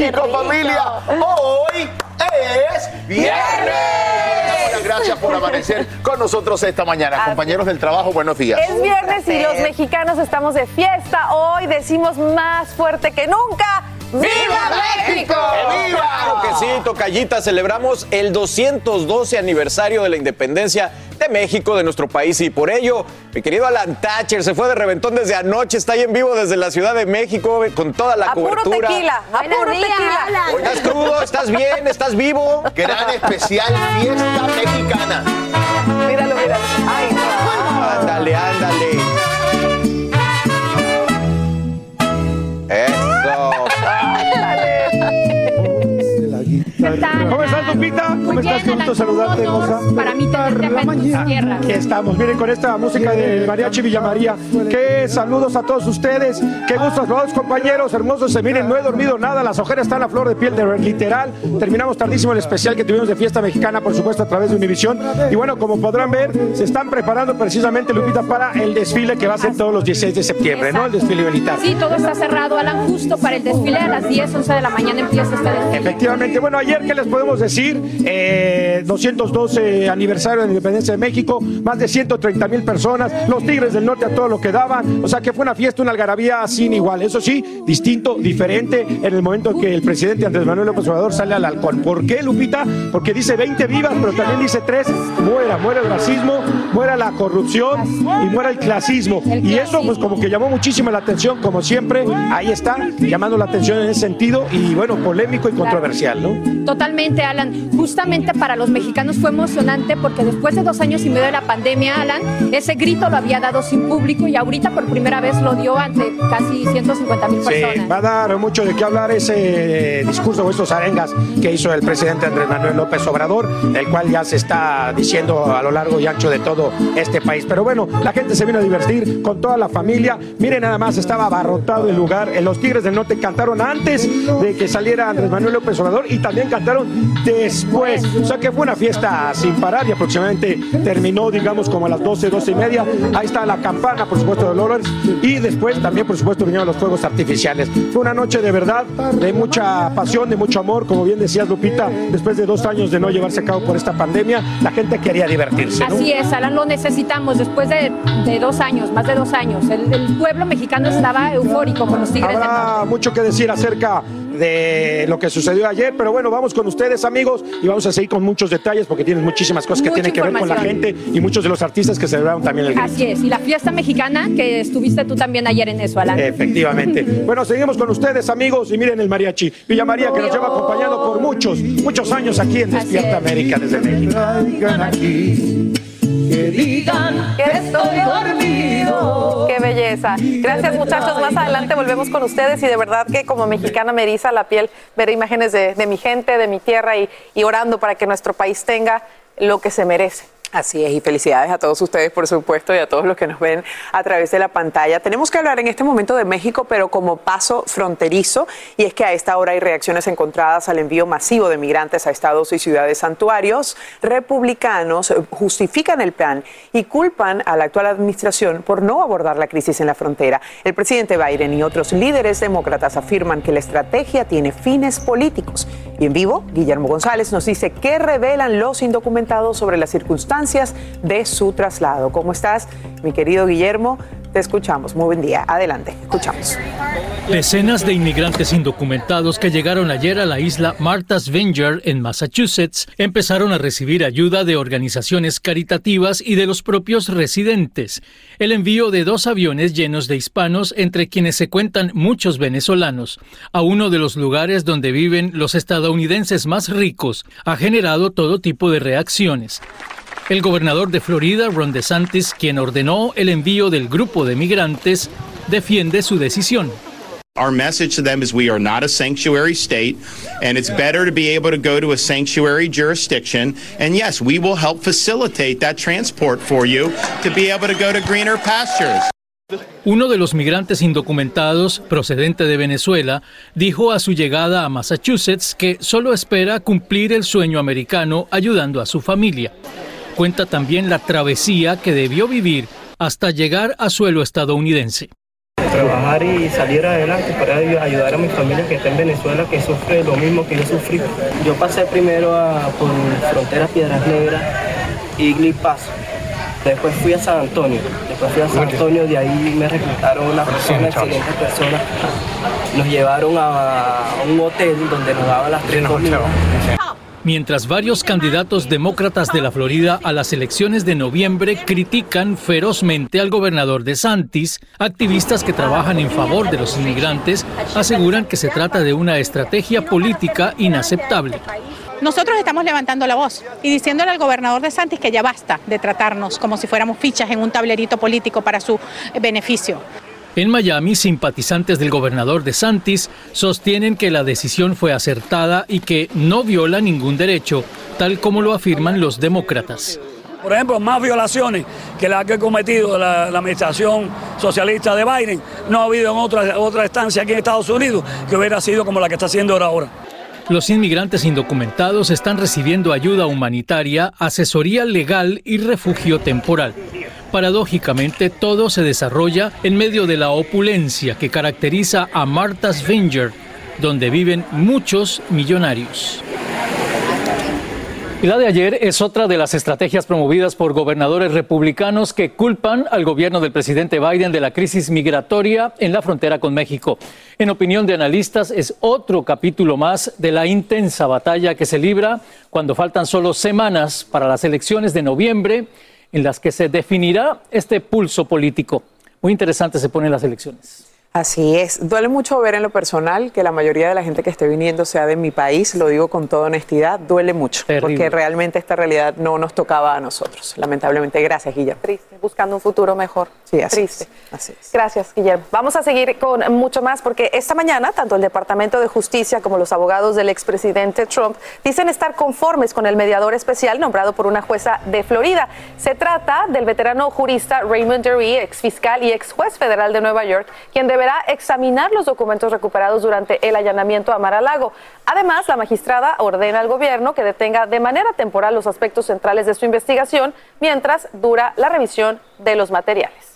México, familia! Hoy es viernes. Gracias por amanecer con nosotros esta mañana. Compañeros del trabajo, buenos días. Es viernes y los mexicanos estamos de fiesta. Hoy decimos más fuerte que nunca. ¡Viva México! ¡Que viva! Claro que sí, Tocallita, celebramos el 212 aniversario de la independencia de México, de nuestro país, y por ello, mi querido Alan Thatcher se fue de reventón desde anoche, está ahí en vivo desde la Ciudad de México con toda la A puro cobertura. tequila, a puro tequila. ¿Estás crudo? ¿Estás bien? ¿Estás vivo? Gran especial fiesta mexicana. Míralo, míralo. Ay, no. Ándale, ándale. ¿Cómo estás, Lupita? ¿Cómo estás? Qué gusto saludarte, hermosa. Para mí tenerte acá en tus tierras. Aquí estamos, miren con esta música de Mariachi Villamaría. Qué saludos a todos ustedes. Qué gusto todos, compañeros hermosos. Se miren, no he dormido nada. Las ojeras están a flor de piel, de literal. Terminamos tardísimo el especial que tuvimos de fiesta mexicana, por supuesto, a través de Univisión. Y bueno, como podrán ver, se están preparando precisamente, Lupita, para el desfile que va a ser todos los 16 de septiembre, ¿no? El desfile militar. Sí, todo está cerrado, Alan, justo para el desfile a las 10, 11 de la mañana empieza este desfile. Efectivamente, bueno, ayer, ¿qué les podemos decir? Eh, 212 aniversario de la independencia de México, más de 130 mil personas, los Tigres del Norte a todo lo que daban, o sea que fue una fiesta, una algarabía sin igual, eso sí, distinto, diferente en el momento en que el presidente Andrés Manuel López Obrador sale al halcón. ¿Por qué, Lupita? Porque dice 20 vivas, pero también dice 3, muera, muera el racismo, muera la corrupción y muera el clasismo. Y eso pues como que llamó muchísimo la atención, como siempre, ahí está, llamando la atención en ese sentido y bueno, polémico y controversial, ¿no? Totalmente, Alan. Justamente para los mexicanos fue emocionante porque después de dos años y medio de la pandemia, Alan, ese grito lo había dado sin público y ahorita por primera vez lo dio ante casi 150 mil personas. Sí, va a dar mucho de qué hablar ese discurso o estos arengas que hizo el presidente Andrés Manuel López Obrador, el cual ya se está diciendo a lo largo y ancho de todo este país. Pero bueno, la gente se vino a divertir con toda la familia. Miren nada más, estaba abarrotado el lugar. Eh, Los Tigres del Norte cantaron antes de que saliera Andrés Manuel López Obrador y también cantaron después. O sea que fue una fiesta sin parar y aproximadamente terminó, digamos, como a las 12, 12 y media. Ahí está la campana, por supuesto, de Lawrence. Y después también, por supuesto, vinieron los fuegos artificiales. Fue una noche de verdad, de mucha pasión, de mucho amor. Como bien decías, Lupita, después de dos años de no llevarse a cabo por esta pandemia, la gente quería divertirse. ¿no? Así es, Alan, lo necesitamos después de, de dos años, más de dos años. El, el pueblo mexicano estaba eufórico con los Tigres del. Habrá mucho que decir acerca de lo que sucedió ayer. Pero bueno, vamos con ustedes, amigos, y vamos a seguir con muchos detalles porque tienen muchísimas cosas que Mucha tienen que ver con la gente y muchos de los artistas que celebraron también el. Así es, y la fiesta mexicana que estuviste tú también ayer en eso, Alan. Efectivamente. Bueno, seguimos con ustedes, amigos, y miren el mariachi. Villa María, que nos lleva acompañando por muchos, muchos años aquí en Despierta América desde México. Que digan que estoy dormido. Qué belleza. Gracias muchachos. Más adelante volvemos con ustedes y de verdad que como mexicana me eriza la piel ver imágenes de, de mi gente, de mi tierra y, y orando para que nuestro país tenga lo que se merece. Así es, y felicidades a todos ustedes, por supuesto, y a todos los que nos ven a través de la pantalla. Tenemos que hablar en este momento de México, pero como paso fronterizo, y es que a esta hora hay reacciones encontradas al envío masivo de migrantes a estados y ciudades santuarios. Republicanos justifican el plan y culpan a la actual administración por no abordar la crisis en la frontera. El presidente Biden y otros líderes demócratas afirman que la estrategia tiene fines políticos. Y en vivo, Guillermo González nos dice qué revelan los indocumentados sobre las circunstancias de su traslado. ¿Cómo estás, mi querido Guillermo? Te escuchamos. Muy buen día. Adelante, escuchamos. Decenas de inmigrantes indocumentados que llegaron ayer a la isla Martha's Vineyard en Massachusetts empezaron a recibir ayuda de organizaciones caritativas y de los propios residentes. El envío de dos aviones llenos de hispanos, entre quienes se cuentan muchos venezolanos, a uno de los lugares donde viven los estadounidenses más ricos, ha generado todo tipo de reacciones. El gobernador de Florida, Ron DeSantis, quien ordenó el envío del grupo de migrantes, defiende su decisión. Our message to them is we are not a sanctuary state, and it's better to be able to go to a sanctuary jurisdiction. And yes, we will help facilitate that transport for you to be able to go to greener pastures. Uno de los migrantes indocumentados, procedente de Venezuela, dijo a su llegada a Massachusetts que solo espera cumplir el sueño americano ayudando a su familia. Cuenta también la travesía que debió vivir hasta llegar a suelo estadounidense. trabajar y salir adelante para ayudar a mi familia que está en Venezuela, que sufre lo mismo que yo sufrí. Yo pasé primero a, por frontera Piedras Negras, Igli Paso. Después fui a San Antonio. Después fui a San Antonio, de ahí me reclutaron una persona, excelentes personas. Nos llevaron a un hotel donde nos daban las tres comidas. Mientras varios candidatos demócratas de la Florida a las elecciones de noviembre critican ferozmente al gobernador de Santis, activistas que trabajan en favor de los inmigrantes aseguran que se trata de una estrategia política inaceptable. Nosotros estamos levantando la voz y diciéndole al gobernador de Santis que ya basta de tratarnos como si fuéramos fichas en un tablerito político para su eh, beneficio. En Miami, simpatizantes del gobernador de Santis sostienen que la decisión fue acertada y que no viola ningún derecho, tal como lo afirman los demócratas. Por ejemplo, más violaciones que las que ha cometido la, administración socialista de Biden no ha habido en otra, otra estancia aquí en Estados Unidos que hubiera sido como la que está haciendo ahora. Los inmigrantes indocumentados están recibiendo ayuda humanitaria, asesoría legal y refugio temporal. Paradójicamente, todo se desarrolla en medio de la opulencia que caracteriza a Martha's Vineyard, donde viven muchos millonarios. La de ayer es otra de las estrategias promovidas por gobernadores republicanos que culpan al gobierno del presidente Biden de la crisis migratoria en la frontera con México. En opinión de analistas, es otro capítulo más de la intensa batalla que se libra cuando faltan solo semanas para las elecciones de noviembre en las que se definirá este pulso político. Muy interesante se ponen las elecciones. Así es. Duele mucho ver en lo personal que la mayoría de la gente que esté viniendo sea de mi país, lo digo con toda honestidad, duele mucho, Terrible. porque realmente esta realidad no nos tocaba a nosotros, lamentablemente. Gracias, Guillermo. Triste, buscando un futuro mejor. Sí, así Triste. es. Así es. Gracias, Guillermo. Vamos a seguir con mucho más porque esta mañana tanto el Departamento de Justicia como los abogados del expresidente Trump dicen estar conformes con el mediador especial nombrado por una jueza de Florida. Se trata del veterano jurista Raymond Derry, ex fiscal y ex juez federal de Nueva York, quien deberá examinar los documentos recuperados durante el allanamiento a Mar-a-Lago. Además, la magistrada ordena al gobierno que detenga de manera temporal los aspectos centrales de su investigación mientras dura la revisión de los materiales.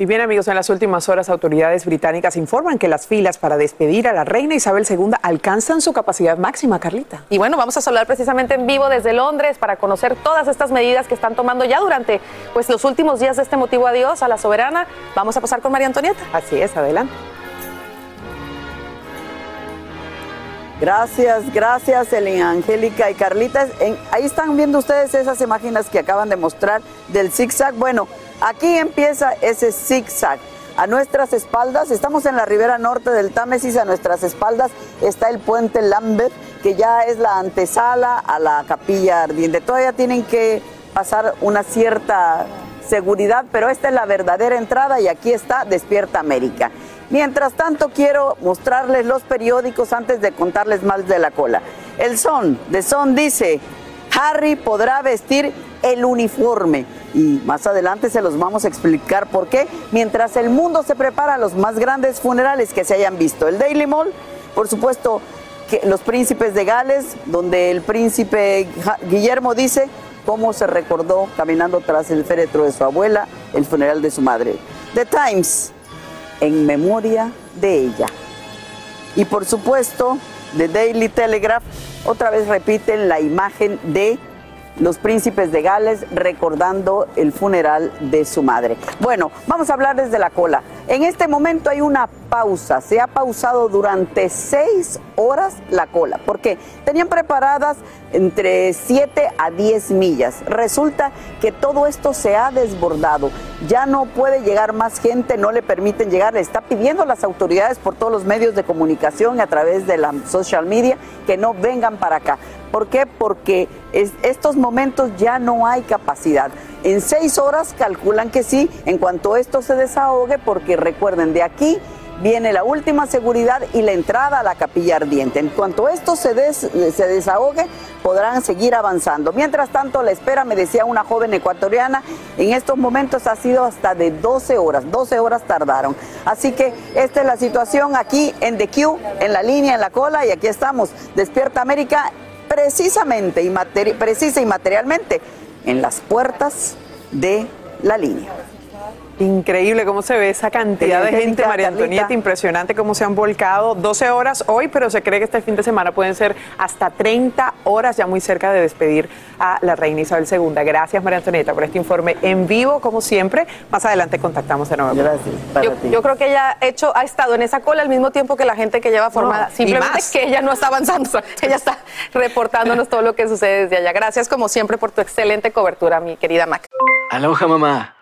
Y bien amigos, en las últimas horas autoridades británicas informan que las filas para despedir a la reina Isabel II alcanzan su capacidad máxima, Carlita. Y bueno, vamos a saludar precisamente en vivo desde Londres para conocer todas estas medidas que están tomando ya durante pues, los últimos días de este motivo adiós a la soberana. Vamos a pasar con María Antonieta. Así es, adelante. Gracias, gracias, Elena Angélica y Carlita. ahí están viendo ustedes esas imágenes que acaban de mostrar del zigzag. Bueno, aquí empieza ese zigzag. A nuestras espaldas, estamos en la ribera norte del Támesis, a nuestras espaldas está el puente Lambert, que ya es la antesala a la capilla ardiente. Todavía tienen que pasar una cierta seguridad, pero esta es la verdadera entrada y aquí está Despierta América. Mientras tanto, quiero mostrarles los periódicos antes de contarles más de la cola. El Son, de Son dice, Harry podrá vestir el uniforme. Y más adelante se los vamos a explicar por qué. Mientras el mundo se prepara a los más grandes funerales que se hayan visto. El Daily Mall, por supuesto, que los príncipes de Gales, donde el príncipe Guillermo dice cómo se recordó caminando tras el féretro de su abuela el funeral de su madre. The Times, en memoria de ella. Y por supuesto, The Daily Telegraph. Otra vez repiten la imagen de los príncipes de Gales recordando el funeral de su madre. Bueno, vamos a hablar desde la cola. En este momento hay una pausa, se ha pausado durante seis horas la cola, porque tenían preparadas entre 7 a 10 millas. Resulta que todo esto se ha desbordado, ya no puede llegar más gente, no le permiten llegar, le está pidiendo a las autoridades por todos los medios de comunicación a través de la social media que no vengan para acá. ¿Por qué? Porque estos momentos ya no hay capacidad. En seis horas calculan que sí, en cuanto esto se desahogue, porque recuerden, de aquí viene la última seguridad y la entrada a la capilla ardiente. En cuanto esto se, se desahogue, podrán seguir avanzando. Mientras tanto, la espera, me decía una joven ecuatoriana, en estos momentos ha sido hasta de 12 horas, 12 horas tardaron. Así que esta es la situación aquí en The Q, en la línea, en la cola, y aquí estamos, Despierta América, precisamente y precisa y materialmente en las puertas de la línea. Increíble cómo se ve esa cantidad de gente, María Antonieta, impresionante cómo se han volcado. 12 horas hoy, pero se cree que este fin de semana pueden ser hasta 30 horas, ya muy cerca de despedir a la reina Isabel II. Gracias, María Antonieta, por este informe en vivo, como siempre. Más adelante contactamos de nuevo. Gracias. Yo, creo que ella ha, hecho, ha estado en esa cola al mismo tiempo que la gente que lleva formada. Simplemente que ella no está avanzando, ella está reportándonos todo lo que sucede desde allá. Gracias, como siempre, por tu excelente cobertura, mi querida Mac. Aloha, mamá.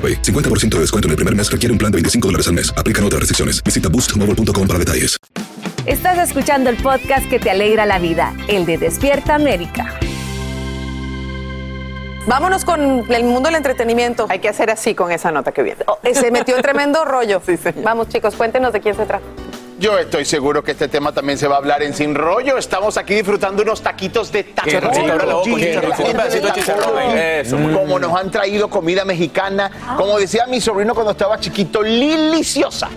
50% de descuento en el primer mes requiere un plan de 25 dólares al mes. Aplican otras restricciones. Visita boostmobile.com para detalles. Estás escuchando el podcast que te alegra la vida, el de Despierta América. Vámonos con el mundo del entretenimiento. Hay que hacer así con esa nota que viene. Oh, se metió en tremendo rollo. Vamos, chicos, cuéntenos de quién se trata. Yo estoy seguro que este tema también se va a hablar en Sin Rollo. Estamos aquí disfrutando unos taquitos de taco. Como nos han traído comida mexicana. Como decía mi sobrino cuando estaba chiquito, deliciosa.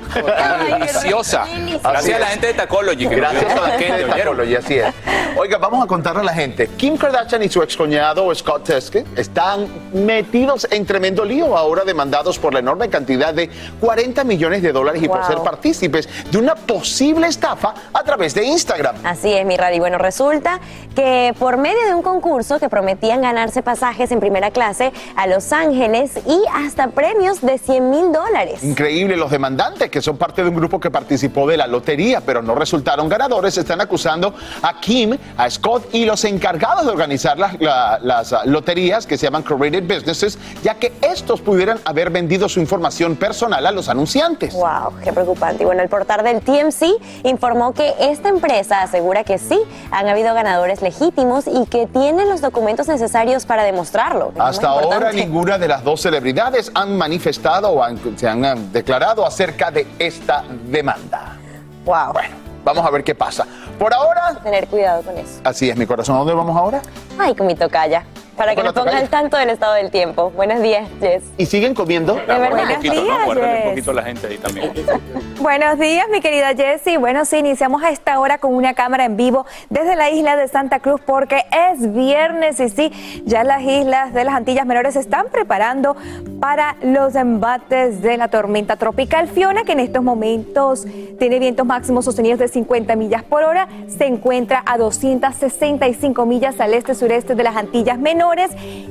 Deliciosa. Gracias a la gente de Tacology. Gracias a la gente de Tacology, así es. Oiga, vamos a contarle a la gente. Kim Kardashian y su ex cuñado Scott Teske están metidos en tremendo lío ahora demandados por la enorme cantidad de 40 millones de dólares y por ser partícipes de una posible estafa a través de Instagram. Así es, mi Radi. Bueno, resulta que por medio de un concurso que prometían ganarse pasajes en primera clase a Los Ángeles y hasta premios de 100 mil dólares. Increíble, los demandantes, que son parte de un grupo que participó de la lotería, pero no resultaron ganadores, están acusando a Kim, a Scott y los encargados de organizar las, las ah, loterías que se llaman Correlated Businesses, ya que estos pudieran haber vendido su información personal a los anunciantes. ¡Wow! ¡Qué preocupante! Y bueno, el portal del TMC informó que esta empresa asegura que sí, han habido ganadores legítimos y que tienen los documentos necesarios para demostrarlo. Hasta ahora ninguna de las dos celebridades han manifestado o se han declarado acerca de esta demanda. ¡Wow! Bueno, vamos a ver qué pasa. Por ahora... Tener cuidado con eso. Así es, mi corazón. ¿A dónde vamos ahora? Ay, con mi tocaya para que nos ponga al tanto del estado del tiempo. Buenos días, Jess. ¿Y siguen comiendo? De verdad. Buenos días, un poquito la gente ahí también. Buenos días, mi querida Jessie. Bueno, sí, iniciamos a esta hora con una cámara en vivo desde la isla de Santa Cruz porque es viernes y sí, ya las islas de las Antillas Menores se están preparando para los embates de la tormenta tropical Fiona, que en estos momentos tiene vientos máximos sostenidos de 50 millas por hora, se encuentra a 265 millas al este-sureste de las Antillas Menores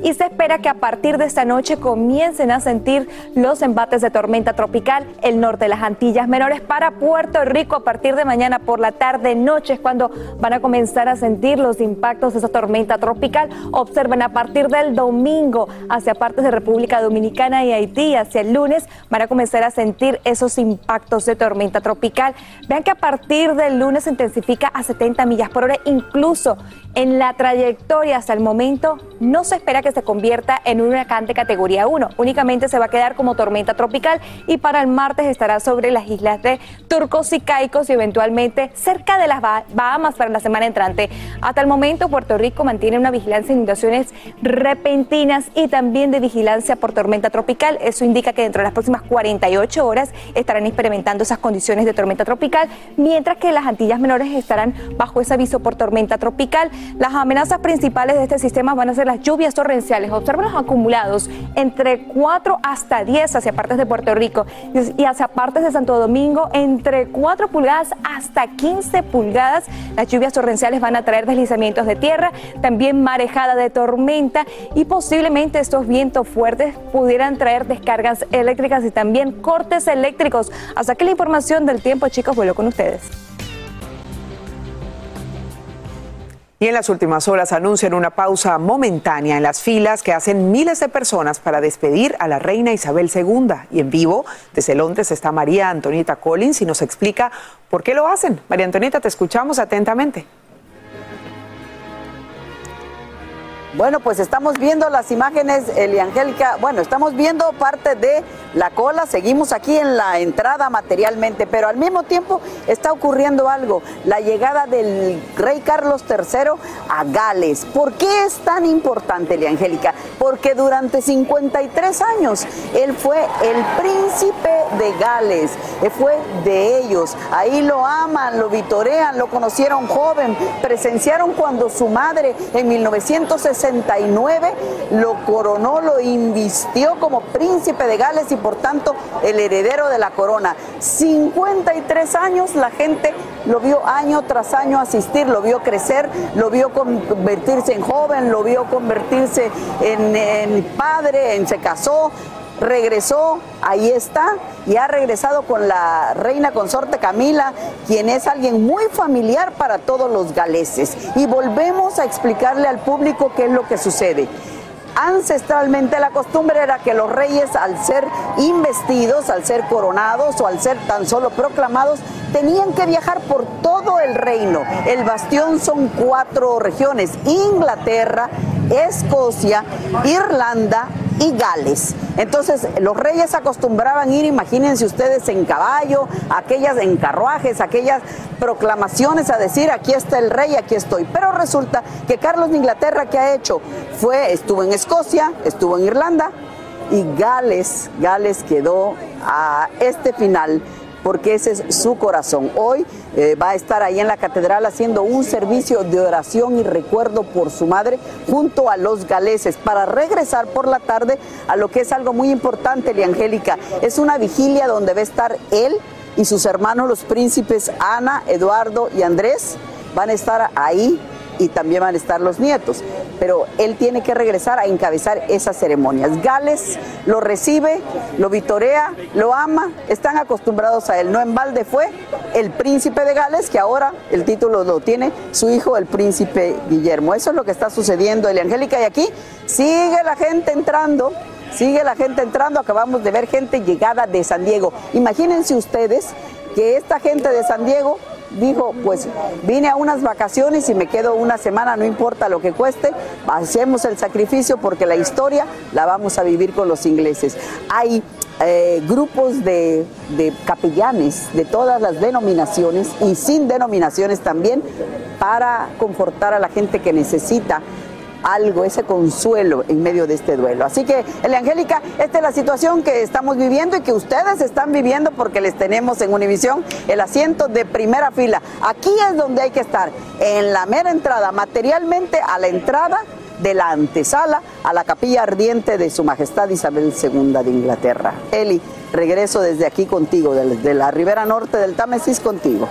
y se espera que a partir de esta noche comiencen a sentir los embates de tormenta tropical el norte de las Antillas Menores para Puerto Rico a partir de mañana por la tarde noche es cuando van a comenzar a sentir los impactos de esa tormenta tropical. Observen a partir del domingo hacia partes de República Dominicana y Haití hacia el lunes van a comenzar a sentir esos impactos de tormenta tropical. Vean que a partir del lunes se intensifica a 70 millas por hora incluso en la trayectoria hasta el momento no se espera que se convierta en un huracán de categoría 1, únicamente se va a quedar como tormenta tropical y para el martes estará sobre las islas de Turcos y Caicos y eventualmente cerca de las Bahamas para la semana entrante. Hasta el momento Puerto Rico mantiene una vigilancia de inundaciones repentinas y también de vigilancia por tormenta tropical. Eso indica que dentro de las próximas 48 horas estarán experimentando esas condiciones de tormenta tropical, mientras que las Antillas Menores estarán bajo ese aviso por tormenta tropical. Las amenazas principales de este sistema van a ser las lluvias torrenciales. Observen los acumulados entre 4 hasta 10 hacia partes de Puerto Rico y hacia partes de Santo Domingo entre 4 pulgadas hasta 15 pulgadas. Las lluvias torrenciales van a traer deslizamientos de tierra, también marejada de tormenta y posiblemente estos vientos fuertes pudieran traer descargas eléctricas y también cortes eléctricos. Hasta que la información del tiempo, chicos, vuelvo con ustedes. Y en las últimas horas anuncian una pausa momentánea en las filas que hacen miles de personas para despedir a la reina Isabel II. Y en vivo, desde Londres, está María Antonieta Collins y nos explica por qué lo hacen. María Antonieta, te escuchamos atentamente. Bueno, pues estamos viendo las imágenes, Eliangélica. Bueno, estamos viendo parte de la cola, seguimos aquí en la entrada materialmente, pero al mismo tiempo está ocurriendo algo, la llegada del rey Carlos III a Gales. ¿Por qué es tan importante, Eliangélica? Porque durante 53 años él fue el príncipe de Gales, él fue de ellos. Ahí lo aman, lo vitorean, lo conocieron joven, presenciaron cuando su madre en 1960 69 lo coronó, lo invistió como príncipe de Gales y por tanto el heredero de la corona. 53 años la gente lo vio año tras año asistir, lo vio crecer, lo vio convertirse en joven, lo vio convertirse en, en padre, en se casó, regresó, ahí está, y ha regresado con la reina consorte Camila, quien es alguien muy familiar para todos los galeses. Y volvemos a explicarle al público qué es lo que sucede. Ancestralmente la costumbre era que los reyes al ser investidos, al ser coronados o al ser tan solo proclamados, tenían que viajar por todo el reino. El bastión son cuatro regiones, Inglaterra, Escocia, Irlanda y Gales. Entonces los reyes acostumbraban ir, imagínense ustedes, en caballo, aquellas en carruajes, aquellas proclamaciones a decir aquí está el rey, aquí estoy. Pero resulta que Carlos de Inglaterra, ¿qué ha hecho? Fue, estuvo en Escocia, estuvo en Irlanda y Gales, Gales quedó a este final porque ese es su corazón. Hoy eh, va a estar ahí en la catedral haciendo un servicio de oración y recuerdo por su madre junto a los galeses para regresar por la tarde a lo que es algo muy importante, Angélica. Es una vigilia donde va a estar él y sus hermanos los príncipes Ana, Eduardo y Andrés van a estar ahí y también van a estar los nietos. Pero él tiene que regresar a encabezar esas ceremonias. Gales lo recibe, lo vitorea, lo ama, están acostumbrados a él. No en balde fue el príncipe de Gales, que ahora el título lo tiene su hijo, el príncipe Guillermo. Eso es lo que está sucediendo, Angélica Y aquí sigue la gente entrando Sigue la gente entrando, acabamos de ver gente llegada de San Diego. Imagínense ustedes que esta gente de San Diego dijo, pues vine a unas vacaciones y me quedo una semana, no importa lo que cueste, hacemos el sacrificio porque la historia la vamos a vivir con los ingleses. Hay eh, grupos de, de capellanes de todas las denominaciones y sin denominaciones también para confortar a la gente que necesita algo, ese consuelo en medio de este duelo. Así que, Angélica, esta es la situación que estamos viviendo y que ustedes están viviendo porque les tenemos en Univisión el asiento de primera fila. Aquí es donde hay que estar, en la mera entrada, materialmente a la entrada de la antesala a la capilla ardiente de Su Majestad Isabel II de Inglaterra. Eli, regreso desde aquí contigo, desde la ribera norte del Támesis contigo.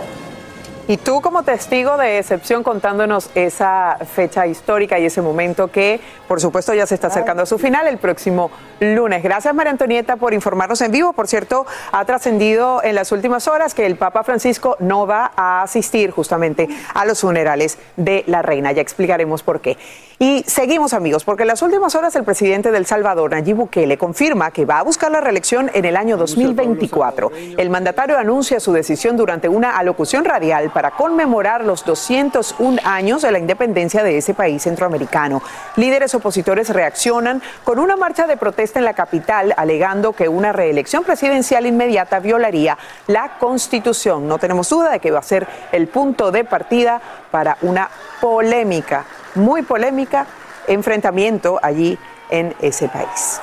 Y tú como testigo de excepción contándonos esa fecha histórica y ese momento que por supuesto ya se está acercando a su final el próximo lunes. Gracias María Antonieta por informarnos en vivo. Por cierto, ha trascendido en las últimas horas que el Papa Francisco no va a asistir justamente a los funerales de la reina. Ya explicaremos por qué. Y seguimos amigos, porque en las últimas horas el presidente del Salvador, Nayib Bukele, confirma que va a buscar la reelección en el año 2024. El mandatario anuncia su decisión durante una alocución radial para conmemorar los 201 años de la independencia de ese país centroamericano. Líderes opositores reaccionan con una marcha de protesta en la capital, alegando que una reelección presidencial inmediata violaría la Constitución. No tenemos duda de que va a ser el punto de partida para una polémica muy polémica enfrentamiento allí en ese país.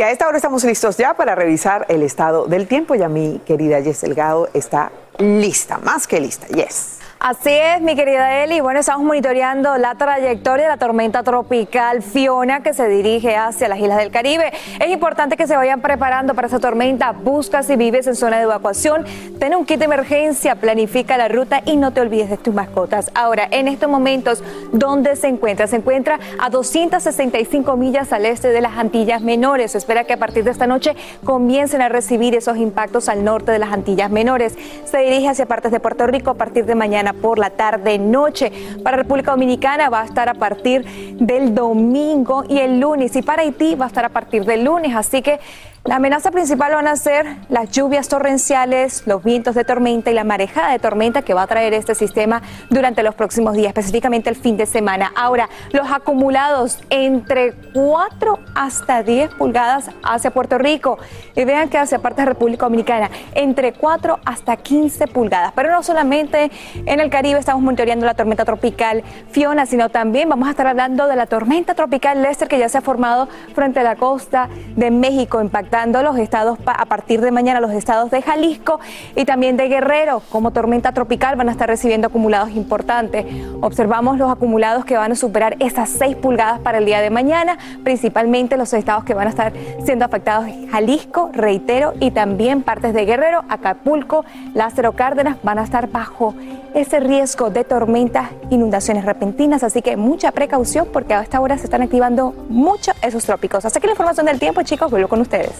Y a esta hora estamos listos ya para revisar el estado del tiempo. Ya mi querida Jess Delgado está lista, más que lista. Yes. Así es, mi querida Eli. Bueno, estamos monitoreando la trayectoria de la tormenta tropical Fiona que se dirige hacia las islas del Caribe. Es importante que se vayan preparando para esa tormenta. Busca si vives en zona de evacuación, ten un kit de emergencia, planifica la ruta y no te olvides de tus mascotas. Ahora, en estos momentos, ¿dónde se encuentra? Se encuentra a 265 millas al este de las Antillas Menores. Se espera que a partir de esta noche comiencen a recibir esos impactos al norte de las Antillas Menores. Se dirige hacia partes de Puerto Rico a partir de mañana por la tarde-noche. Para República Dominicana va a estar a partir del domingo y el lunes. Y para Haití va a estar a partir del lunes. Así que la amenaza principal van a ser las lluvias torrenciales, los vientos de tormenta y la marejada de tormenta que va a traer este sistema durante los próximos días, específicamente el fin de semana. Ahora, los acumulados entre 4 hasta 10 pulgadas hacia Puerto Rico y vean que hacia parte de República Dominicana, entre 4 hasta 15 pulgadas. Pero no solamente en el Caribe estamos monitoreando la tormenta tropical Fiona, sino también vamos a estar hablando de la tormenta tropical Lester que ya se ha formado frente a la costa de México, impactando dando los estados a partir de mañana, los estados de Jalisco y también de Guerrero, como tormenta tropical, van a estar recibiendo acumulados importantes. Observamos los acumulados que van a superar esas 6 pulgadas para el día de mañana, principalmente los estados que van a estar siendo afectados Jalisco, reitero, y también partes de Guerrero, Acapulco, Lázaro Cárdenas van a estar bajo ese riesgo de tormentas, inundaciones repentinas, así que mucha precaución porque a esta hora se están activando mucho esos trópicos. Así que la información del tiempo, chicos, vuelvo con ustedes.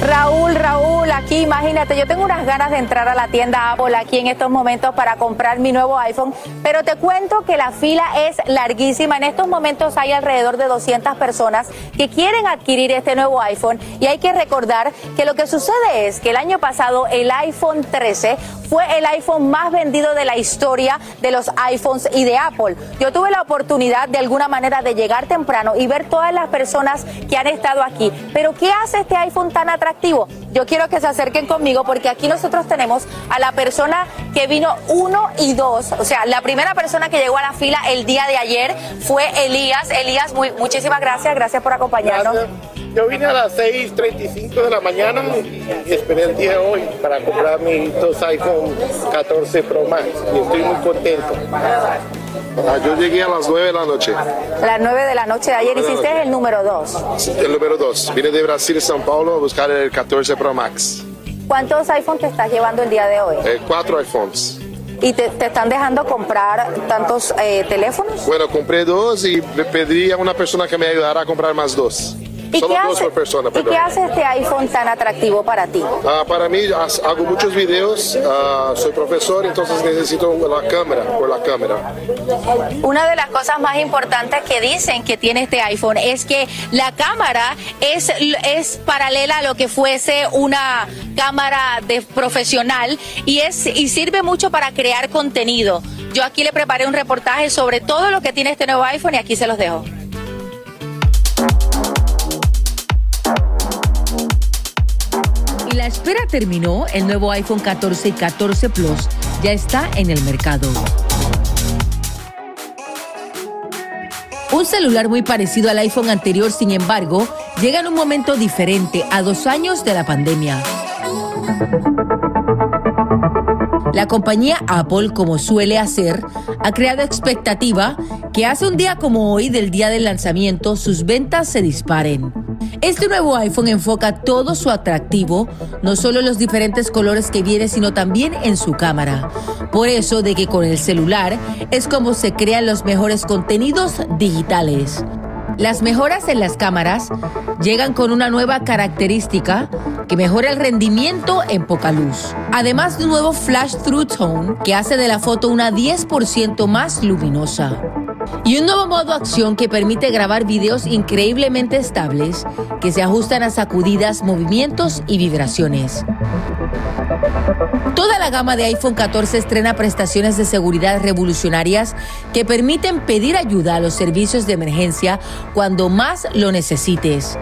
Raúl, Raúl, aquí imagínate, yo tengo unas ganas de entrar a la tienda Apple aquí en estos momentos para comprar mi nuevo iPhone, pero te cuento que la fila es larguísima. En estos momentos hay alrededor de 200 personas que quieren adquirir este nuevo iPhone y hay que recordar que lo que sucede es que el año pasado el iPhone 13 fue el iPhone más vendido de la historia de los iPhones y de Apple. Yo tuve la oportunidad de alguna manera de llegar temprano y ver todas las personas que han estado aquí. Pero ¿qué hace este iPhone tan atractivo? Yo quiero que se acerquen conmigo porque aquí nosotros tenemos a la persona que vino uno y dos. O sea, la primera persona que llegó a la fila el día de ayer fue Elías. Elías, muy, muchísimas gracias. Gracias por acompañarnos. Yo vine a las 6.35 de la mañana y esperé el día de hoy para comprar mis dos iPhone 14 Pro Max y estoy muy contento. Ah, yo llegué a las 9 de la noche. Las 9 de la noche de ayer hiciste el número 2. El número 2. Vine de Brasil, São Paulo, a buscar el 14 Pro Max. ¿Cuántos iPhones te estás llevando el día de hoy? Eh, cuatro iPhones. ¿Y te, te están dejando comprar tantos eh, teléfonos? Bueno, compré dos y le pedí a una persona que me ayudara a comprar más dos. ¿Y qué dos hace- por persona, ¿Y qué hace este iPhone tan atractivo para ti? Ah, para mí, hago muchos videos, ah, soy profesor, entonces necesito la cámara, por la cámara. Una de las cosas más importantes que dicen que tiene este iPhone es que la cámara es, es paralela a lo que fuese una cámara de profesional y, es, y sirve mucho para crear contenido. Yo aquí le preparé un reportaje sobre todo lo que tiene este nuevo iPhone y aquí se los dejo. La espera terminó, el nuevo iPhone 14 y 14 Plus ya está en el mercado. Un celular muy parecido al iPhone anterior, sin embargo, llega en un momento diferente, a dos años de la pandemia. La compañía Apple, como suele hacer, ha creado expectativa que hace un día como hoy, del día del lanzamiento, sus ventas se disparen. Este nuevo iPhone enfoca todo su atractivo, no solo en los diferentes colores que viene, sino también en su cámara. Por eso de que con el celular es como se crean los mejores contenidos digitales. Las mejoras en las cámaras llegan con una nueva característica que mejora el rendimiento en poca luz. Además de un nuevo Flash Through Tone que hace de la foto una 10% más luminosa. Y un nuevo modo acción que permite grabar videos increíblemente estables que se ajustan a sacudidas, movimientos y vibraciones. Toda la gama de iPhone 14 estrena prestaciones de seguridad revolucionarias que permiten pedir ayuda a los servicios de emergencia cuando más lo necesites.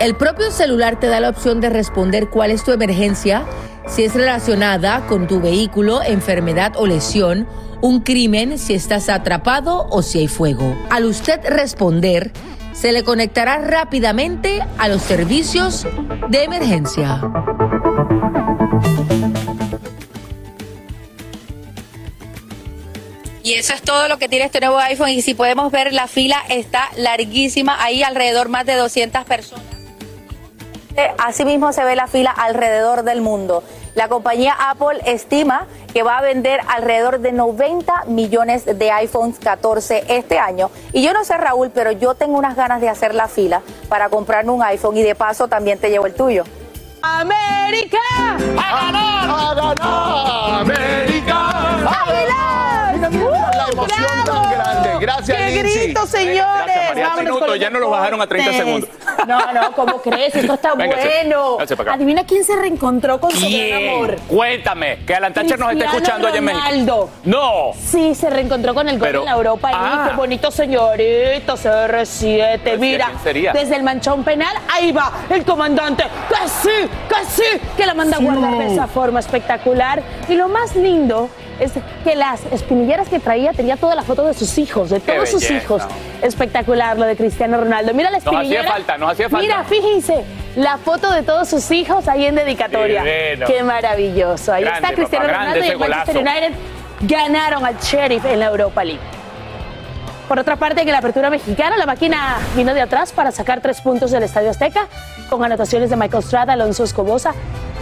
El propio celular te da la opción de responder cuál es tu emergencia, si es relacionada con tu vehículo, enfermedad o lesión, un crimen, si estás atrapado o si hay fuego. Al usted responder, se le conectará rápidamente a los servicios de emergencia. Y eso es todo lo que tiene este nuevo iPhone. Y si podemos ver, la fila está larguísima. Ahí alrededor más de 200 personas. Asimismo se ve la fila alrededor del mundo. La compañía Apple estima que va a vender alrededor de 90 millones de iPhones 14 este año. Y yo no sé, Raúl, pero yo tengo unas ganas de hacer la fila para comprarme un iPhone y de paso también te llevo el tuyo. ¡América! ¡A ganar! ¡A ganar! ¡América! Mira, mira, la emoción tan grande. Gracias, ¡Qué Lindsay. grito, señores! María. Vámonos Minuto, con los ya no lo bajaron a 30 deportes. segundos. No, no, ¿cómo crees? Esto está Véngase, bueno. véngase para acá. Adivina quién se reencontró con su gran amor. Cuéntame, que Alan Thatcher nos está escuchando allá en México. Ronaldo. No. Sí, se reencontró con el gol Pero- en la Europa y Ah. qué bonito señorito CR7. Mira, desde el manchón penal, ahí va el comandante. Que sí, Que sí, que la manda a guardar de esa forma espectacular. Y lo más lindo es que las espinilleras que traía tenía toda la foto de sus hijos, de todos sus hijos. Espectacular lo de Cristiano Ronaldo. Mira la Nos hacía espinillera. falta, nos hacía falta. Mira, fíjense, la foto de todos sus hijos ahí en dedicatoria. Divino. Qué maravilloso. Ahí Grande, está Cristiano papá, Ronaldo y el Manchester golazo. United ganaron al Sheriff en la Europa League. Por otra parte, en la apertura mexicana, la máquina vino de atrás para sacar tres puntos del Estadio Azteca, con anotaciones de Michael Strada, Alonso Escobosa,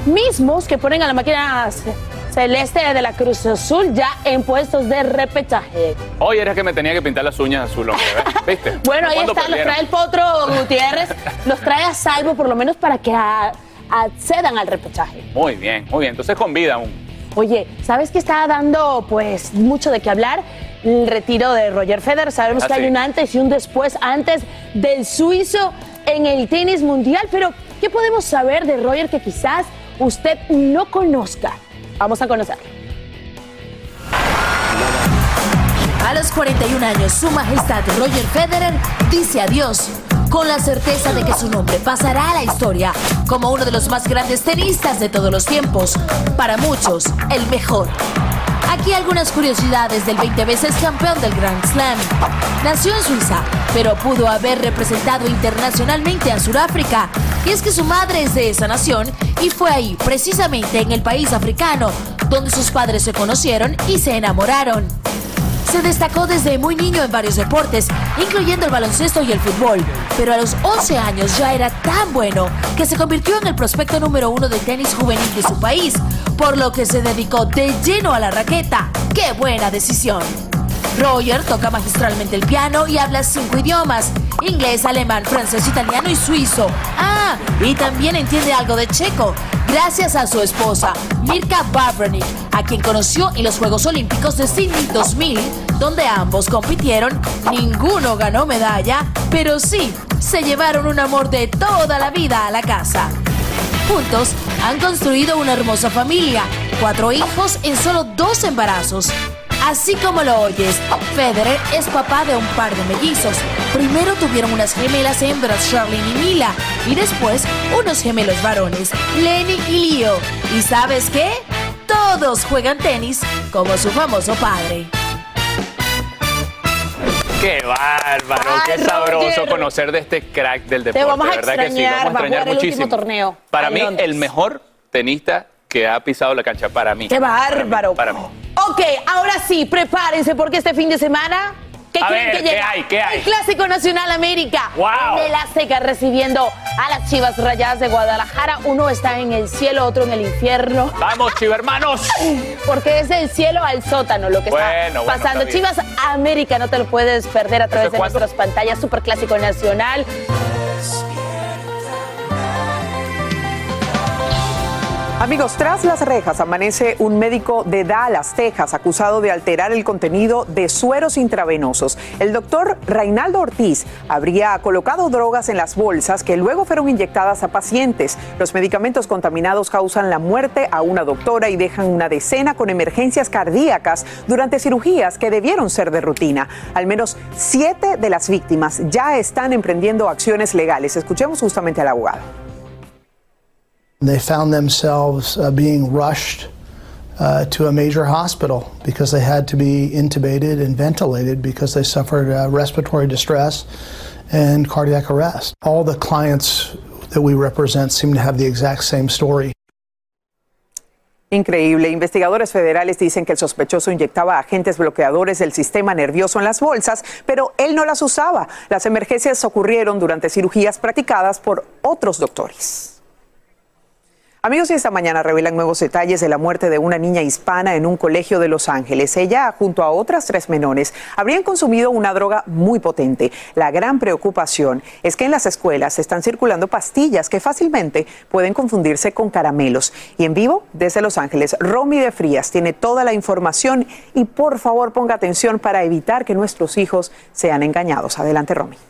mismos que ponen a la máquina ce- celeste de la Cruz Azul ya en puestos de repechaje. Hoy era que me tenía que pintar las uñas azul, hombre. ¿viste? Bueno, ahí ¿Cuándo está, los perdieron? trae el Potro Gutiérrez, los trae a salvo por lo menos para que a- accedan al repechaje. Muy bien, muy bien. Entonces con vida aún. Oye, ¿sabes qué está dando pues mucho de qué hablar? El retiro de Roger Federer. Sabemos Ah, que hay un antes y un después antes del suizo en el tenis mundial, pero ¿qué podemos saber de Roger que quizás usted no conozca? Vamos a conocerlo. A los 41 años, su majestad Roger Federer dice adiós, con la certeza de que su nombre pasará a la historia como uno de los más grandes tenistas de todos los tiempos. Para muchos, el mejor. Aquí algunas curiosidades del 20 veces campeón del Grand Slam. Nació en Suiza, pero pudo haber representado internacionalmente a Sudáfrica. Y es que su madre es de esa nación y fue ahí, precisamente en el país africano, donde sus padres se conocieron y se enamoraron. Se destacó desde muy niño en varios deportes, incluyendo el baloncesto y el fútbol, pero a los 11 años ya era tan bueno que se convirtió en el prospecto número uno del tenis juvenil de su país, por lo que se dedicó de lleno a la raqueta. ¡Qué buena decisión! Roger toca magistralmente el piano y habla cinco idiomas, inglés, alemán, francés, italiano y suizo. Ah, y también entiende algo de checo, gracias a su esposa, Mirka Babranik, a quien conoció en los Juegos Olímpicos de Sydney 2000, donde ambos compitieron, ninguno ganó medalla, pero sí, se llevaron un amor de toda la vida a la casa. Juntos han construido una hermosa familia, cuatro hijos en solo dos embarazos. Así como lo oyes, Federer es papá de un par de mellizos. Primero tuvieron unas gemelas hembras, Charlene y Mila, y después unos gemelos varones, Lenny y Leo. ¿Y sabes qué? Todos juegan tenis como su famoso padre. Qué bárbaro, Ay, qué sabroso Roger. conocer de este crack del Te deporte. vamos a ¿verdad que sí? Extrañar, vamos a va a extrañar el muchísimo. torneo. Para mí, Londres. el mejor tenista que ha pisado la cancha para mí. ¡Qué bárbaro! Para mí. Ok, ahora sí, prepárense porque este fin de semana. ¿Qué A creen ver, que ¿qué llega? hay? ¿Qué hay? El Clásico Nacional América. ¡Wow! En el Azteca recibiendo a las Chivas Rayadas de Guadalajara. Uno está en el cielo, otro en el infierno. Vamos, chivermanos. Porque es del cielo al sótano lo que Bueno, está bueno, pasando. bien. Chivas América, no te lo puedes perder a través de cuándo? nuestras pantallas. Super Clásico Nacional. Amigos, tras las rejas amanece un médico de Dallas, Texas, acusado de alterar el contenido de sueros intravenosos. El doctor Reinaldo Ortiz habría colocado drogas en las bolsas que luego fueron inyectadas a pacientes. Los medicamentos contaminados causan la muerte a una doctora y dejan una decena con emergencias cardíacas durante cirugías que debieron ser de rutina. Al menos siete de las víctimas ya están emprendiendo acciones legales. Escuchemos justamente al abogado. They found themselves uh, being rushed uh, to a major hospital because they had to be intubated and ventilated because they suffered uh, respiratory distress and cardiac arrest. All the clients that we represent seem to have the exact same story. Increíble. Investigadores federales dicen que el sospechoso inyectaba agentes bloqueadores del sistema nervioso en las bolsas, pero él no las usaba. Las emergencias ocurrieron durante cirugías practicadas por otros doctores. Amigos, y esta mañana revelan nuevos detalles de la muerte de una niña hispana en un colegio de Los Ángeles. Ella, junto a otras tres menores, habrían consumido una droga muy potente. La gran preocupación es que en las escuelas están circulando pastillas que fácilmente pueden confundirse con caramelos. Y en vivo, desde Los Ángeles, Romy de Frías tiene toda la información y por favor ponga atención para evitar que nuestros hijos sean engañados. Adelante, Romy.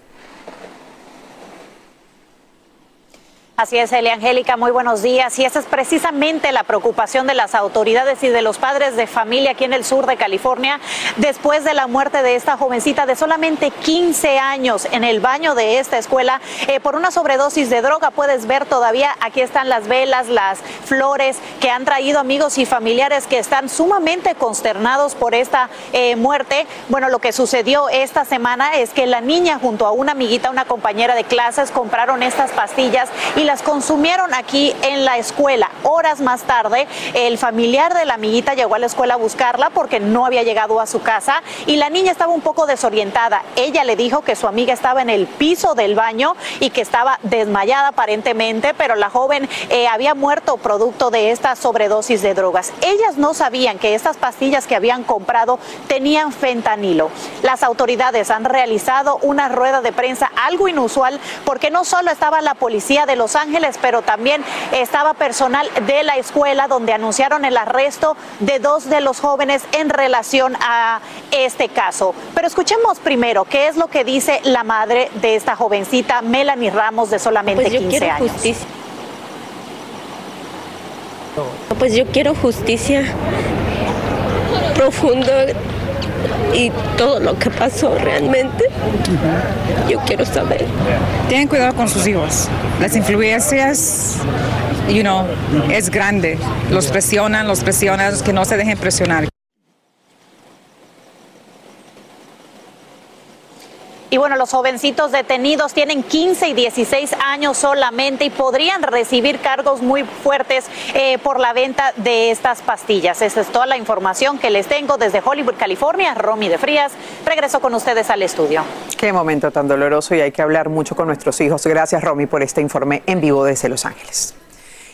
Así es, Elia Angélica, muy buenos días. Y esa es precisamente la preocupación de las autoridades y de los padres de familia aquí en el sur de California después de la muerte de esta jovencita de solamente 15 años en el baño de esta escuela eh, por una sobredosis de droga. Puedes ver todavía, aquí están las velas, las flores que han traído amigos y familiares que están sumamente consternados por esta eh, muerte. Bueno, lo que sucedió esta semana es que la niña junto a una amiguita, una compañera de clases, compraron estas pastillas y las consumieron aquí en la escuela. Horas más tarde, el familiar de la amiguita llegó a la escuela a buscarla porque no había llegado a su casa y la niña estaba un poco desorientada. Ella le dijo que su amiga estaba en el piso del baño y que estaba desmayada aparentemente, pero la joven eh, había muerto producto de esta sobredosis de drogas. Ellas no sabían que estas pastillas que habían comprado tenían fentanilo. Las autoridades han realizado una rueda de prensa algo inusual porque no solo estaba la policía de Los Ángeles, pero también estaba personal de la escuela donde anunciaron el arresto de dos de los jóvenes en relación a este caso. Pero escuchemos primero qué es lo que dice la madre de esta jovencita, Melanie Ramos, de solamente pues yo 15 quiero años. Justicia. Pues yo quiero justicia profundo y todo lo que pasó realmente. Yo quiero saber. Tienen cuidado con sus hijos. Las influencias, you know, es grande. Los presionan, los presionan, que no se dejen presionar. Y bueno, los jovencitos detenidos tienen 15 y 16 años solamente y podrían recibir cargos muy fuertes eh, por la venta de estas pastillas. Esa es toda la información que les tengo desde Hollywood, California. Romy de Frías, regreso con ustedes al estudio. Qué momento tan doloroso y hay que hablar mucho con nuestros hijos. Gracias, Romy, por este informe en vivo desde Los Ángeles.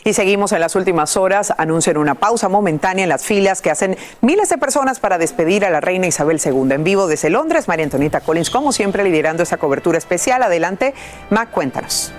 Y seguimos en las últimas horas. Anuncian una pausa momentánea en las filas que hacen miles de personas para despedir a la reina Isabel II. En vivo desde Londres, María Antonita Collins, como siempre, liderando esta cobertura especial. Adelante, Mac, cuéntanos.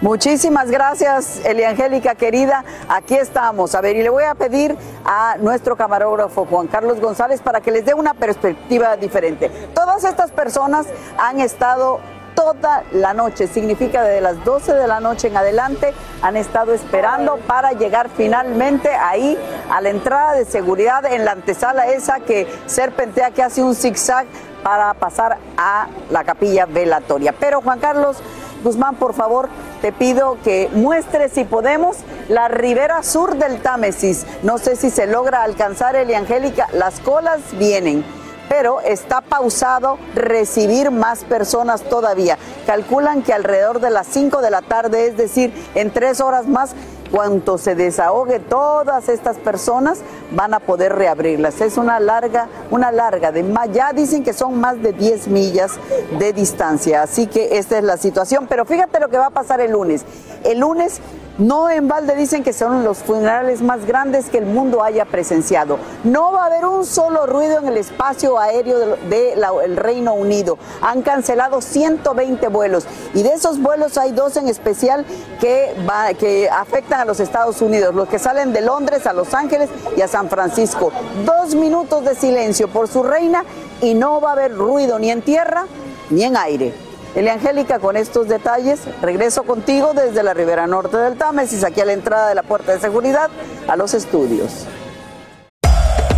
Muchísimas gracias, Eliangélica querida. Aquí estamos. A ver, y le voy a pedir a nuestro camarógrafo Juan Carlos González para que les dé una perspectiva diferente. Todas estas personas han estado toda la noche, significa desde las 12 de la noche en adelante, han estado esperando para llegar finalmente ahí a la entrada de seguridad en la antesala esa que serpentea, que hace un zigzag para pasar a la capilla velatoria. Pero Juan Carlos Guzmán, por favor, te pido que muestres, si podemos, la ribera sur del Támesis. No sé si se logra alcanzar, Eliangélica, las colas vienen pero está pausado recibir más personas todavía. Calculan que alrededor de las 5 de la tarde, es decir, en tres horas más, cuanto se desahogue todas estas personas van a poder reabrirlas. Es una larga, una larga de más, ya dicen que son más de 10 millas de distancia, así que esta es la situación, pero fíjate lo que va a pasar el lunes. El lunes no en balde dicen que son los funerales más grandes que el mundo haya presenciado. No va a haber un solo ruido en el espacio aéreo del de Reino Unido. Han cancelado 120 vuelos y de esos vuelos hay dos en especial que, que afectan a los Estados Unidos, los que salen de Londres a Los Ángeles y a San Francisco. Dos minutos de silencio por su reina y no va a haber ruido ni en tierra ni en aire. Elia Angélica, con estos detalles, regreso contigo desde la ribera norte del Támesis, aquí a la entrada de la puerta de seguridad, a los estudios.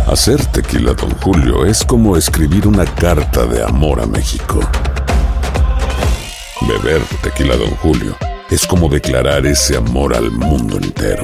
Hacer tequila, Don Julio, es como escribir una carta de amor a México. Beber tequila, Don Julio, es como declarar ese amor al mundo entero.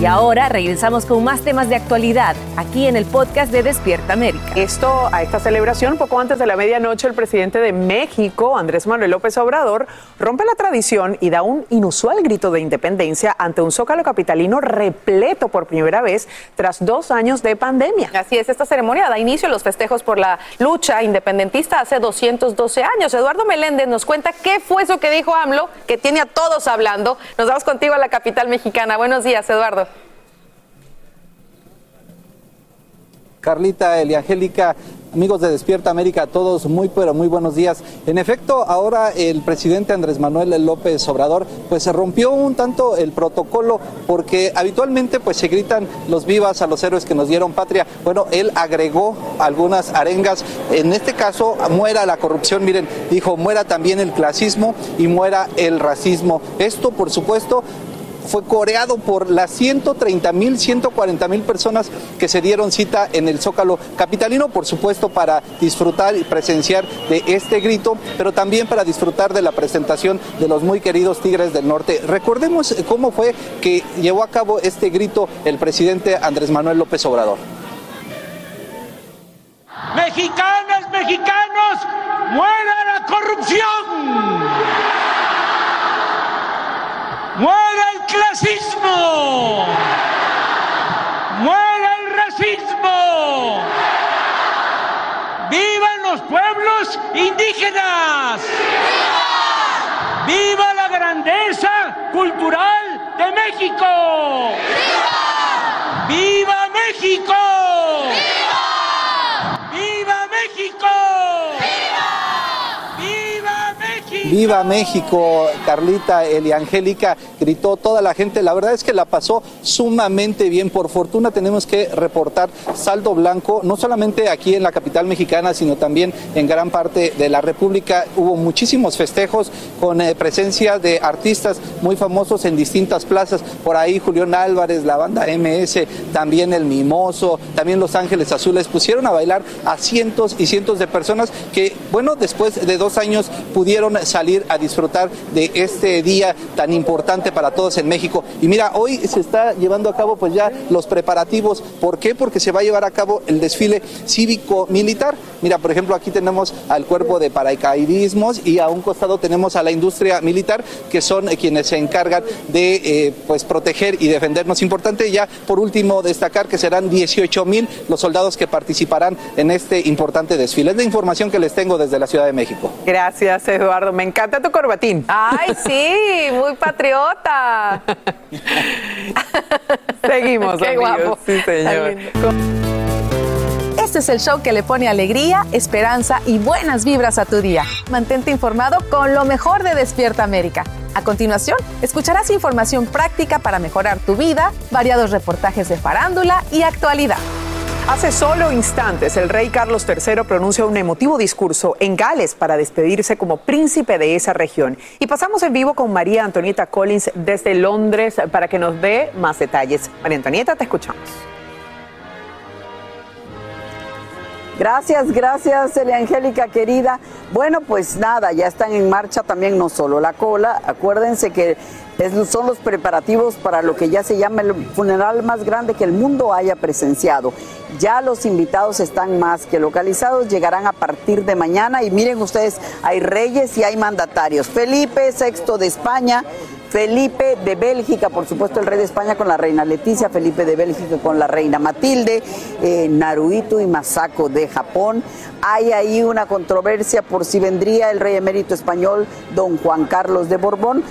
Y ahora regresamos con más temas de actualidad aquí en el podcast de Despierta América. Esto a esta celebración, poco antes de la medianoche, el presidente de México, Andrés Manuel López Obrador, rompe la tradición y da un inusual grito de independencia ante un zócalo capitalino repleto por primera vez tras dos años de pandemia. Así es, esta ceremonia da inicio a los festejos por la lucha independentista hace 212 años. Eduardo Meléndez nos cuenta qué fue eso que dijo AMLO, que tiene a todos hablando. Nos vamos contigo a la capital mexicana. Buenos días, Eduardo. Carlita, Eliangélica, amigos de Despierta América, todos muy pero muy buenos días. En efecto, ahora el presidente Andrés Manuel López Obrador pues se rompió un tanto el protocolo porque habitualmente pues se gritan los vivas a los héroes que nos dieron patria. Bueno, él agregó algunas arengas. En este caso, muera la corrupción, miren, dijo, muera también el clasismo y muera el racismo. Esto, por supuesto, fue coreado por las 130 mil, 140 mil personas que se dieron cita en el Zócalo Capitalino, por supuesto para disfrutar y presenciar de este grito, pero también para disfrutar de la presentación de los muy queridos Tigres del Norte. Recordemos cómo fue que llevó a cabo este grito el presidente Andrés Manuel López Obrador. Mexicanas, mexicanos, muera la corrupción. ¡Muera el clasismo! ¡Muera el racismo! ¡Vivan los pueblos indígenas! ¡Viva! ¡Viva la grandeza cultural de México! ¡Viva! ¡Viva México! ¡Viva! ¡Viva México! Viva México, Carlita, Eliangélica, gritó toda la gente. La verdad es que la pasó sumamente bien. Por fortuna tenemos que reportar saldo blanco, no solamente aquí en la capital mexicana, sino también en gran parte de la República. Hubo muchísimos festejos con eh, presencia de artistas muy famosos en distintas plazas. Por ahí Julián Álvarez, la banda MS, también el Mimoso, también Los Ángeles Azules pusieron a bailar a cientos y cientos de personas que, bueno, después de dos años pudieron salir a disfrutar de este día tan importante para todos en México. Y mira, hoy se está llevando a cabo pues ya los preparativos. ¿Por qué? Porque se va a llevar a cabo el desfile cívico-militar. Mira, por ejemplo, aquí tenemos al cuerpo de paracaidismos y a un costado tenemos a la industria militar, que son quienes se encargan de eh, pues proteger y defendernos. Importante ya, por último, destacar que serán 18 mil los soldados que participarán en este importante desfile. Es la información que les tengo desde la Ciudad de México. Gracias, Eduardo. Me encanta tu corbatín. Ay, sí, muy patriota. Seguimos, Qué amigos. guapo. Sí, señor. Este es el show que le pone alegría, esperanza y buenas vibras a tu día. Mantente informado con lo mejor de Despierta América. A continuación, escucharás información práctica para mejorar tu vida, variados reportajes de farándula y actualidad. Hace solo instantes, el rey Carlos III pronuncia un emotivo discurso en Gales para despedirse como príncipe de esa región. Y pasamos en vivo con María Antonieta Collins desde Londres para que nos dé más detalles. María Antonieta, te escuchamos. Gracias, gracias, Elia Angélica querida. Bueno, pues nada, ya están en marcha también no solo la cola, acuérdense que son los preparativos para lo que ya se llama el funeral más grande que el mundo haya presenciado. Ya los invitados están más que localizados, llegarán a partir de mañana y miren ustedes, hay reyes y hay mandatarios. Felipe VI de España, Felipe de Bélgica, por supuesto el rey de España con la reina Leticia, Felipe de Bélgica con la reina Matilde, eh, y Masako de Japón. Hay ahí una controversia por si vendría el rey emérito español, don Juan Carlos de Borbón,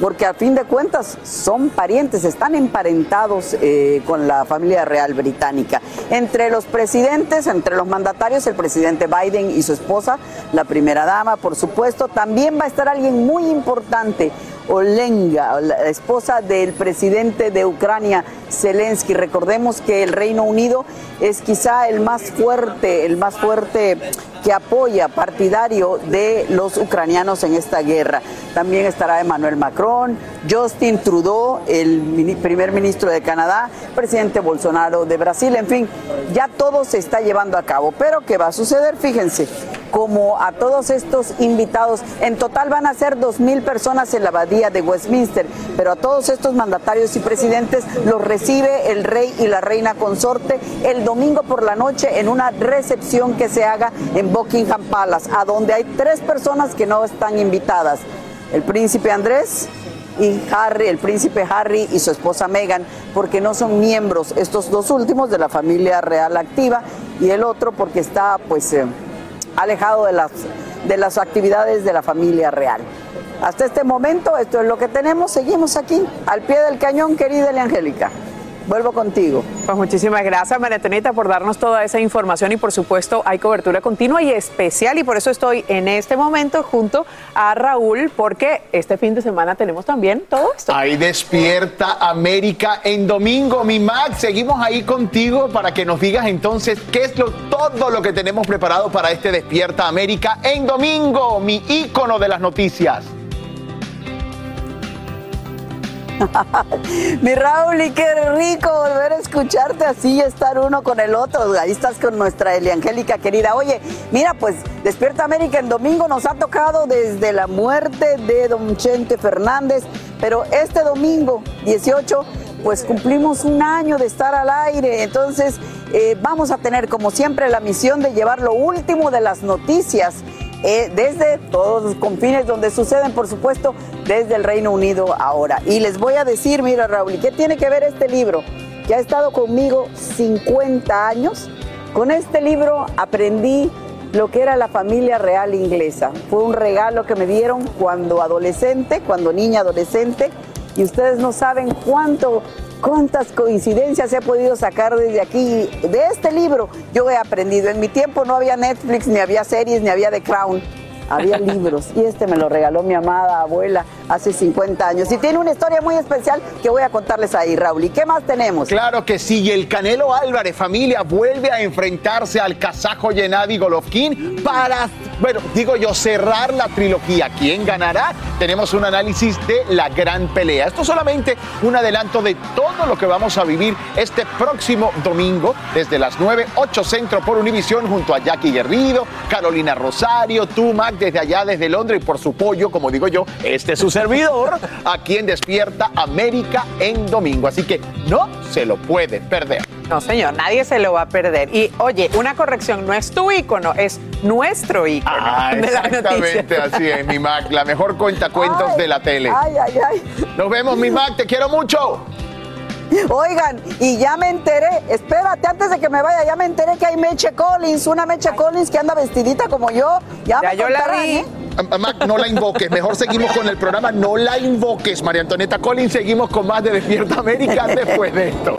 porque a fin de cuentas son parientes, están emparentados eh, con la familia real británica. Entre los presidentes, entre los mandatarios, el presidente Biden y su esposa, la primera dama, por supuesto, también va a estar alguien muy importante, Olenga, la esposa del presidente de Ucrania, Zelensky. Recordemos que el Reino Unido es quizá el más fuerte, el más fuerte que apoya partidario de los ucranianos en esta guerra. También estará Emmanuel Macron, Justin Trudeau, el primer ministro de Canadá, presidente Bolsonaro de Brasil, en fin, ya todo se está llevando a cabo. Pero ¿qué va a suceder? Fíjense, como a todos estos invitados, en total van a ser dos mil personas en la abadía de Westminster, pero a todos estos mandatarios y presidentes los recibe el rey y la reina consorte el domingo por la noche en una recepción que se haga en Buckingham Palace, a donde hay tres personas que no están invitadas. El príncipe Andrés, y Harry, el príncipe Harry y su esposa Meghan, porque no son miembros, estos dos últimos, de la familia real activa, y el otro porque está pues eh, alejado de las, de las actividades de la familia real. Hasta este momento, esto es lo que tenemos, seguimos aquí, al pie del cañón, querida Angélica. Vuelvo contigo. Pues muchísimas gracias, María Antonieta, por darnos toda esa información y por supuesto hay cobertura continua y especial y por eso estoy en este momento junto a Raúl porque este fin de semana tenemos también todo esto. Ahí despierta América en domingo, mi Max. Seguimos ahí contigo para que nos digas entonces qué es lo, todo lo que tenemos preparado para este Despierta América en domingo, mi ícono de las noticias. Mi Raúl, y qué rico volver a escucharte así y estar uno con el otro. Ahí estás con nuestra Eliangélica querida. Oye, mira, pues Despierta América en domingo nos ha tocado desde la muerte de don Chente Fernández, pero este domingo 18 pues cumplimos un año de estar al aire, entonces eh, vamos a tener como siempre la misión de llevar lo último de las noticias eh, desde todos los confines donde suceden, por supuesto, desde el Reino Unido ahora. Y les voy a decir, mira Raúl, ¿qué tiene que ver este libro? Que ha estado conmigo 50 años. Con este libro aprendí lo que era la familia real inglesa. Fue un regalo que me dieron cuando adolescente, cuando niña adolescente, y ustedes no saben cuánto cuántas coincidencias he podido sacar desde aquí. De este libro yo he aprendido. En mi tiempo no había Netflix, ni había series, ni había The Crown había libros y este me lo regaló mi amada abuela hace 50 años. Y tiene una historia muy especial que voy a contarles ahí, Raúl. ¿Y qué más tenemos? Claro que sí, el Canelo Álvarez, familia, vuelve a enfrentarse al kazajo Gennady Golovkin para, bueno, digo yo, cerrar la trilogía. ¿Quién ganará? Tenemos un análisis de la gran pelea. Esto solamente un adelanto de todo lo que vamos a vivir este próximo domingo desde las 9, 8 Centro por Univisión junto a Jackie Guerrido, Carolina Rosario, Tumac, desde allá, desde Londres, y por su pollo, como digo yo, este es su servidor, a quien despierta América en domingo. Así que no se lo puede perder. No, señor, nadie se lo va a perder. Y oye, una corrección, no es tu ícono, es nuestro ícono. Ah, exactamente, así es, mi Mac, la mejor cuenta cuentos de la tele. Ay, ay, ay. Nos vemos, mi Mac, te quiero mucho. Oigan, y ya me enteré, espérate, antes de que me vaya, ya me enteré que hay Meche Collins, una Meche Collins que anda vestidita como yo. Ya, me yo la vi. ¿eh? Mac, no la invoques, mejor seguimos con el programa, no la invoques, María Antonieta Collins, seguimos con más de Despierta América después de esto.